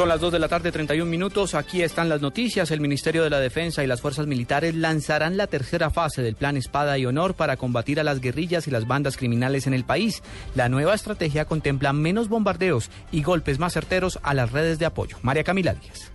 Son las 2 de la tarde, 31 minutos. Aquí están las noticias. El Ministerio de la Defensa y las fuerzas militares lanzarán la tercera fase del Plan Espada y Honor para combatir a las guerrillas y las bandas criminales en el país. La nueva estrategia contempla menos bombardeos y golpes más certeros a las redes de apoyo. María Camila Díaz.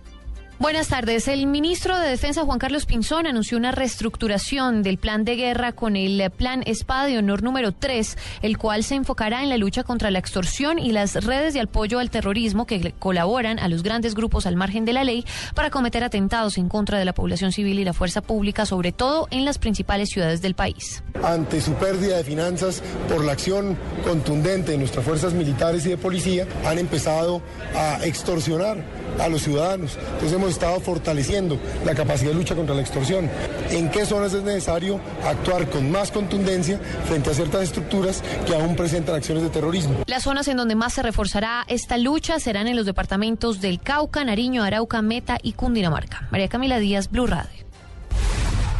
Buenas tardes. El ministro de Defensa, Juan Carlos Pinzón, anunció una reestructuración del plan de guerra con el Plan Espada de Honor número 3, el cual se enfocará en la lucha contra la extorsión y las redes de apoyo al terrorismo que colaboran a los grandes grupos al margen de la ley para cometer atentados en contra de la población civil y la fuerza pública, sobre todo en las principales ciudades del país. Ante su pérdida de finanzas por la acción contundente de nuestras fuerzas militares y de policía, han empezado a extorsionar a los ciudadanos. Entonces hemos estado fortaleciendo la capacidad de lucha contra la extorsión. ¿En qué zonas es necesario actuar con más contundencia frente a ciertas estructuras que aún presentan acciones de terrorismo? Las zonas en donde más se reforzará esta lucha serán en los departamentos del Cauca, Nariño, Arauca, Meta y Cundinamarca. María Camila Díaz, Blue Radio.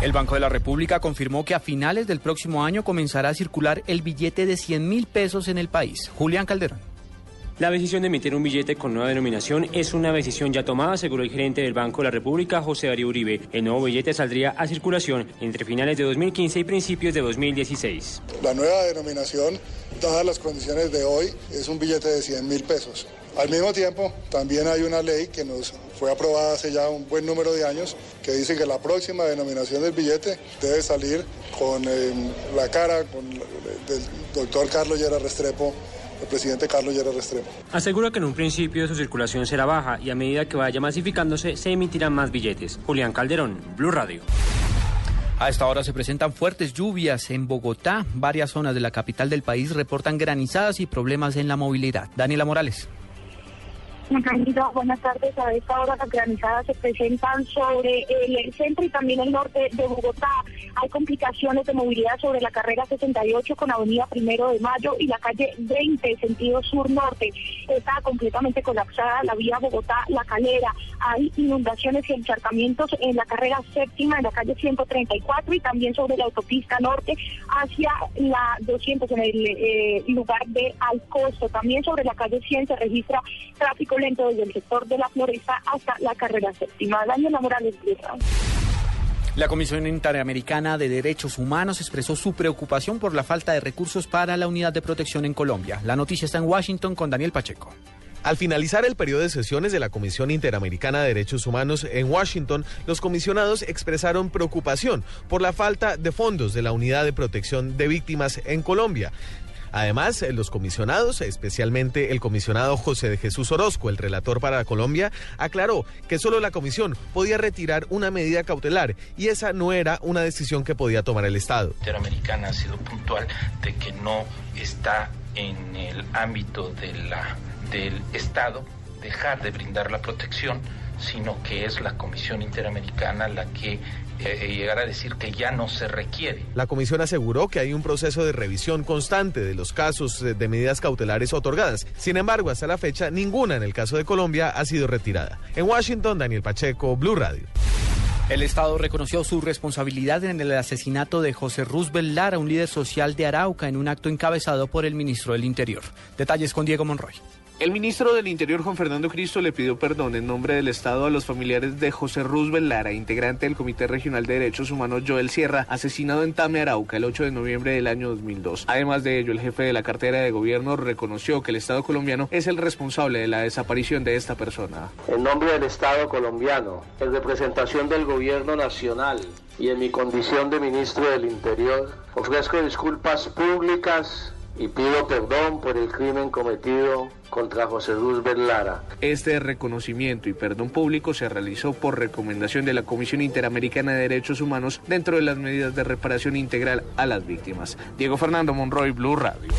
El Banco de la República confirmó que a finales del próximo año comenzará a circular el billete de 100 mil pesos en el país. Julián Calderón. La decisión de emitir un billete con nueva denominación es una decisión ya tomada, aseguró el gerente del Banco de la República, José Darío Uribe. El nuevo billete saldría a circulación entre finales de 2015 y principios de 2016. La nueva denominación, dadas las condiciones de hoy, es un billete de 100 mil pesos. Al mismo tiempo, también hay una ley que nos fue aprobada hace ya un buen número de años que dice que la próxima denominación del billete debe salir con eh, la cara con, del doctor Carlos Llera Restrepo el presidente Carlos Llera Restrepo. Asegura que en un principio su circulación será baja y a medida que vaya masificándose se emitirán más billetes. Julián Calderón, Blue Radio. A esta hora se presentan fuertes lluvias en Bogotá. Varias zonas de la capital del país reportan granizadas y problemas en la movilidad. Daniela Morales. Buenas tardes. A esta hora las granizadas se presentan sobre el centro y también el norte de Bogotá. Hay complicaciones de movilidad sobre la carrera 68 con Avenida Primero de Mayo y la calle 20, sentido sur-norte. Está completamente colapsada la vía Bogotá-La Calera. Hay inundaciones y encharcamientos en la carrera séptima, en la calle 134 y también sobre la autopista norte hacia la 200 en el eh, lugar de Alcosto. También sobre la calle 100 se registra tráfico lento desde el sector de la Floresta hasta la carrera séptima. Daniela Morales, la Comisión Interamericana de Derechos Humanos expresó su preocupación por la falta de recursos para la unidad de protección en Colombia. La noticia está en Washington con Daniel Pacheco. Al finalizar el periodo de sesiones de la Comisión Interamericana de Derechos Humanos en Washington, los comisionados expresaron preocupación por la falta de fondos de la Unidad de Protección de Víctimas en Colombia. Además, los comisionados, especialmente el comisionado José de Jesús Orozco, el relator para Colombia, aclaró que solo la comisión podía retirar una medida cautelar y esa no era una decisión que podía tomar el Estado. Interamericana ha sido puntual de que no está en el ámbito del Estado dejar de brindar la protección, sino que es la Comisión Interamericana la que eh, llegar a decir que ya no se requiere. La comisión aseguró que hay un proceso de revisión constante de los casos eh, de medidas cautelares otorgadas. Sin embargo, hasta la fecha, ninguna en el caso de Colombia ha sido retirada. En Washington, Daniel Pacheco, Blue Radio. El Estado reconoció su responsabilidad en el asesinato de José Roosevelt Lara, un líder social de Arauca, en un acto encabezado por el ministro del Interior. Detalles con Diego Monroy. El ministro del Interior, Juan Fernando Cristo, le pidió perdón en nombre del Estado a los familiares de José Roosevelt Lara, integrante del Comité Regional de Derechos Humanos Joel Sierra, asesinado en Tame, Arauca, el 8 de noviembre del año 2002. Además de ello, el jefe de la cartera de gobierno reconoció que el Estado colombiano es el responsable de la desaparición de esta persona. En nombre del Estado colombiano, en representación del gobierno nacional y en mi condición de ministro del Interior, ofrezco disculpas públicas y pido perdón por el crimen cometido contra José Luz Lara. Este reconocimiento y perdón público se realizó por recomendación de la Comisión Interamericana de Derechos Humanos dentro de las medidas de reparación integral a las víctimas. Diego Fernando Monroy, Blue Radio.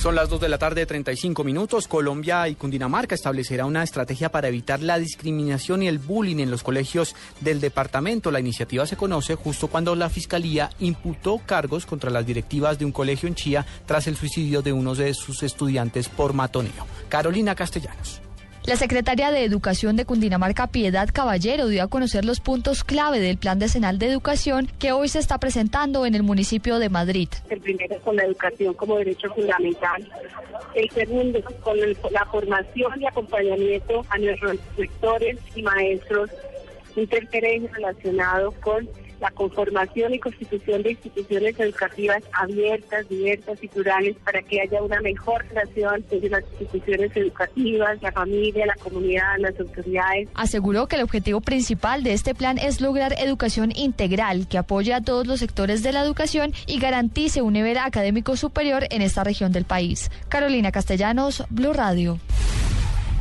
Son las 2 de la tarde, 35 minutos. Colombia y Cundinamarca establecerá una estrategia para evitar la discriminación y el bullying en los colegios del departamento. La iniciativa se conoce justo cuando la Fiscalía imputó cargos contra las directivas de un colegio en Chía tras el suicidio de uno de sus estudiantes por matoneo. Carolina Castellanos. La secretaria de Educación de Cundinamarca, Piedad Caballero, dio a conocer los puntos clave del Plan Decenal de Educación que hoy se está presentando en el municipio de Madrid. El primero con la educación como derecho fundamental. El segundo con la formación y acompañamiento a nuestros sectores y maestros. Un tercer eje relacionado con la conformación y constitución de instituciones educativas abiertas, diversas y plurales para que haya una mejor relación entre las instituciones educativas, la familia, la comunidad, las autoridades. Aseguró que el objetivo principal de este plan es lograr educación integral que apoye a todos los sectores de la educación y garantice un nivel académico superior en esta región del país. Carolina Castellanos, Blue Radio.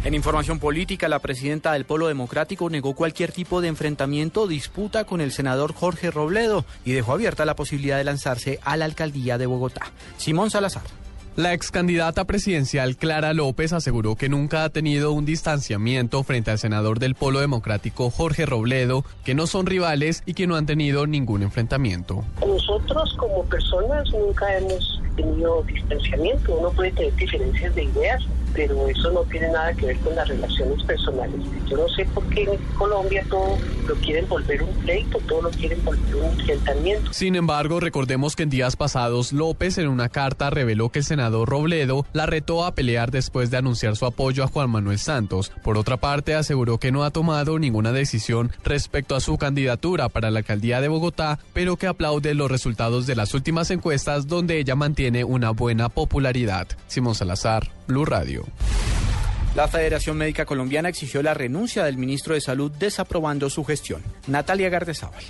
En información política, la presidenta del Polo Democrático negó cualquier tipo de enfrentamiento o disputa con el senador Jorge Robledo y dejó abierta la posibilidad de lanzarse a la alcaldía de Bogotá. Simón Salazar. La ex candidata presidencial Clara López aseguró que nunca ha tenido un distanciamiento frente al senador del Polo Democrático Jorge Robledo, que no son rivales y que no han tenido ningún enfrentamiento. Nosotros como personas nunca hemos tenido distanciamiento, uno puede tener diferencias de ideas, pero eso no tiene nada que ver con las relaciones personales. Yo no sé por qué en Colombia todo lo quieren volver un pleito, todo lo quieren volver un enfrentamiento. Sin embargo, recordemos que en días pasados López en una carta reveló que el senador Robledo la retó a pelear después de anunciar su apoyo a Juan Manuel Santos. Por otra parte, aseguró que no ha tomado ninguna decisión respecto a su candidatura para la alcaldía de Bogotá, pero que aplaude los resultados de las últimas encuestas donde ella mantiene una buena popularidad. Simón Salazar, Blue Radio. La Federación Médica Colombiana exigió la renuncia del ministro de Salud desaprobando su gestión. Natalia Gardezábal.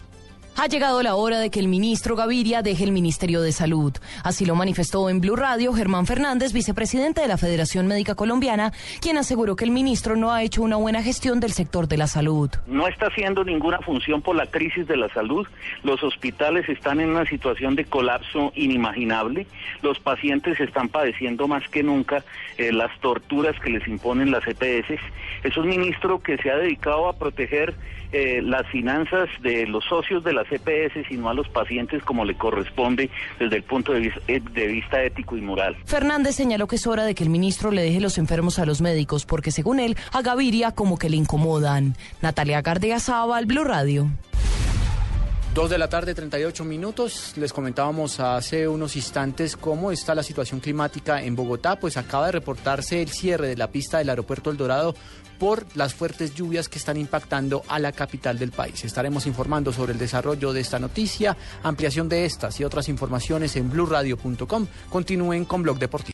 Ha llegado la hora de que el ministro Gaviria deje el Ministerio de Salud. Así lo manifestó en Blue Radio Germán Fernández, vicepresidente de la Federación Médica Colombiana, quien aseguró que el ministro no ha hecho una buena gestión del sector de la salud. No está haciendo ninguna función por la crisis de la salud. Los hospitales están en una situación de colapso inimaginable. Los pacientes están padeciendo más que nunca eh, las torturas que les imponen las EPS. Es un ministro que se ha dedicado a proteger eh, las finanzas de los socios de las EPS, sino a los pacientes como le corresponde desde el punto de vista, eh, de vista ético y moral. Fernández señaló que es hora de que el ministro le deje los enfermos a los médicos, porque según él, a Gaviria como que le incomodan. Natalia al Blue Radio. Dos de la tarde, 38 minutos. Les comentábamos hace unos instantes cómo está la situación climática en Bogotá. Pues acaba de reportarse el cierre de la pista del aeropuerto El Dorado por las fuertes lluvias que están impactando a la capital del país. Estaremos informando sobre el desarrollo de esta noticia, ampliación de estas y otras informaciones en blurradio.com. Continúen con Blog Deportivo.